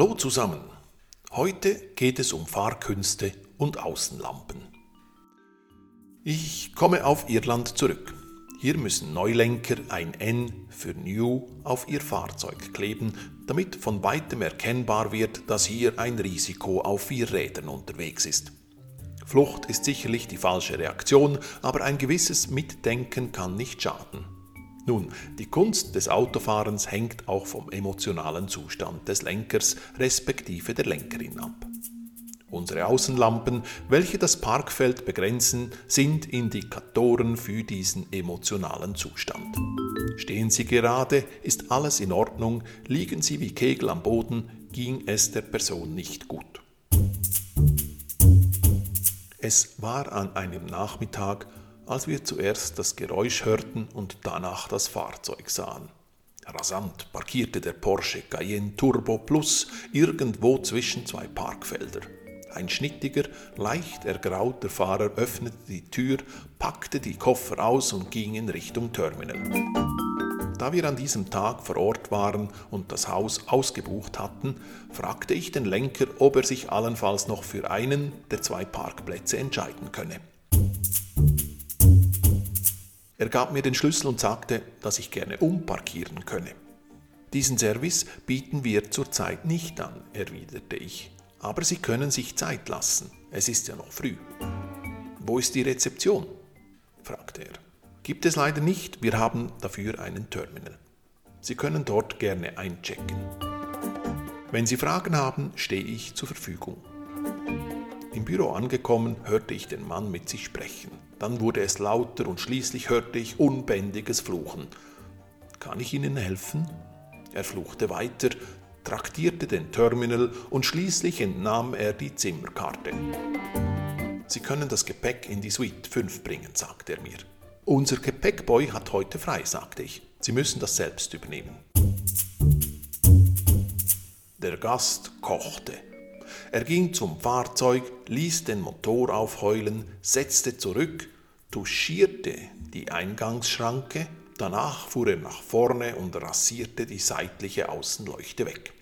Hallo zusammen. Heute geht es um Fahrkünste und Außenlampen. Ich komme auf Irland zurück. Hier müssen Neulenker ein N für New auf ihr Fahrzeug kleben, damit von weitem erkennbar wird, dass hier ein Risiko auf vier Rädern unterwegs ist. Flucht ist sicherlich die falsche Reaktion, aber ein gewisses Mitdenken kann nicht schaden. Nun, die Kunst des Autofahrens hängt auch vom emotionalen Zustand des Lenkers respektive der Lenkerin ab. Unsere Außenlampen, welche das Parkfeld begrenzen, sind Indikatoren für diesen emotionalen Zustand. Stehen Sie gerade, ist alles in Ordnung, liegen Sie wie Kegel am Boden, ging es der Person nicht gut. Es war an einem Nachmittag, als wir zuerst das Geräusch hörten und danach das Fahrzeug sahen. Rasant parkierte der Porsche Cayenne Turbo Plus irgendwo zwischen zwei Parkfelder. Ein schnittiger, leicht ergrauter Fahrer öffnete die Tür, packte die Koffer aus und ging in Richtung Terminal. Da wir an diesem Tag vor Ort waren und das Haus ausgebucht hatten, fragte ich den Lenker, ob er sich allenfalls noch für einen der zwei Parkplätze entscheiden könne. Er gab mir den Schlüssel und sagte, dass ich gerne umparkieren könne. Diesen Service bieten wir zurzeit nicht an, erwiderte ich. Aber Sie können sich Zeit lassen. Es ist ja noch früh. Wo ist die Rezeption? fragte er. Gibt es leider nicht, wir haben dafür einen Terminal. Sie können dort gerne einchecken. Wenn Sie Fragen haben, stehe ich zur Verfügung. Im Büro angekommen, hörte ich den Mann mit sich sprechen. Dann wurde es lauter und schließlich hörte ich unbändiges Fluchen. Kann ich Ihnen helfen? Er fluchte weiter, traktierte den Terminal und schließlich entnahm er die Zimmerkarte. Sie können das Gepäck in die Suite 5 bringen, sagte er mir. Unser Gepäckboy hat heute frei, sagte ich. Sie müssen das selbst übernehmen. Der Gast kochte. Er ging zum Fahrzeug, ließ den Motor aufheulen, setzte zurück, touchierte die Eingangsschranke, danach fuhr er nach vorne und rasierte die seitliche Außenleuchte weg.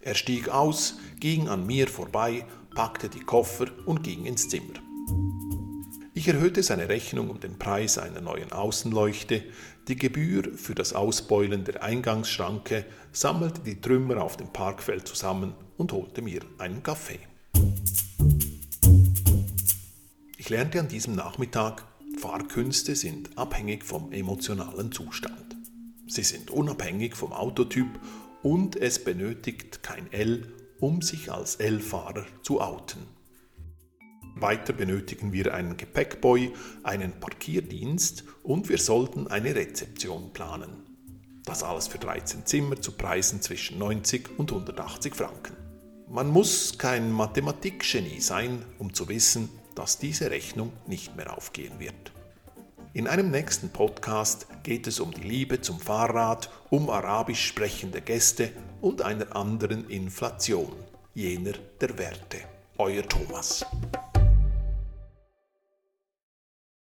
Er stieg aus, ging an mir vorbei, packte die Koffer und ging ins Zimmer. Ich erhöhte seine Rechnung um den Preis einer neuen Außenleuchte, die Gebühr für das Ausbeulen der Eingangsschranke, sammelte die Trümmer auf dem Parkfeld zusammen und holte mir einen Kaffee. Ich lernte an diesem Nachmittag, Fahrkünste sind abhängig vom emotionalen Zustand. Sie sind unabhängig vom Autotyp und es benötigt kein L, um sich als L-Fahrer zu outen. Weiter benötigen wir einen Gepäckboy, einen Parkierdienst und wir sollten eine Rezeption planen. Das alles für 13 Zimmer zu Preisen zwischen 90 und 180 Franken. Man muss kein Mathematikgenie sein, um zu wissen, dass diese Rechnung nicht mehr aufgehen wird. In einem nächsten Podcast geht es um die Liebe zum Fahrrad, um arabisch sprechende Gäste und einer anderen Inflation, jener der Werte. Euer Thomas.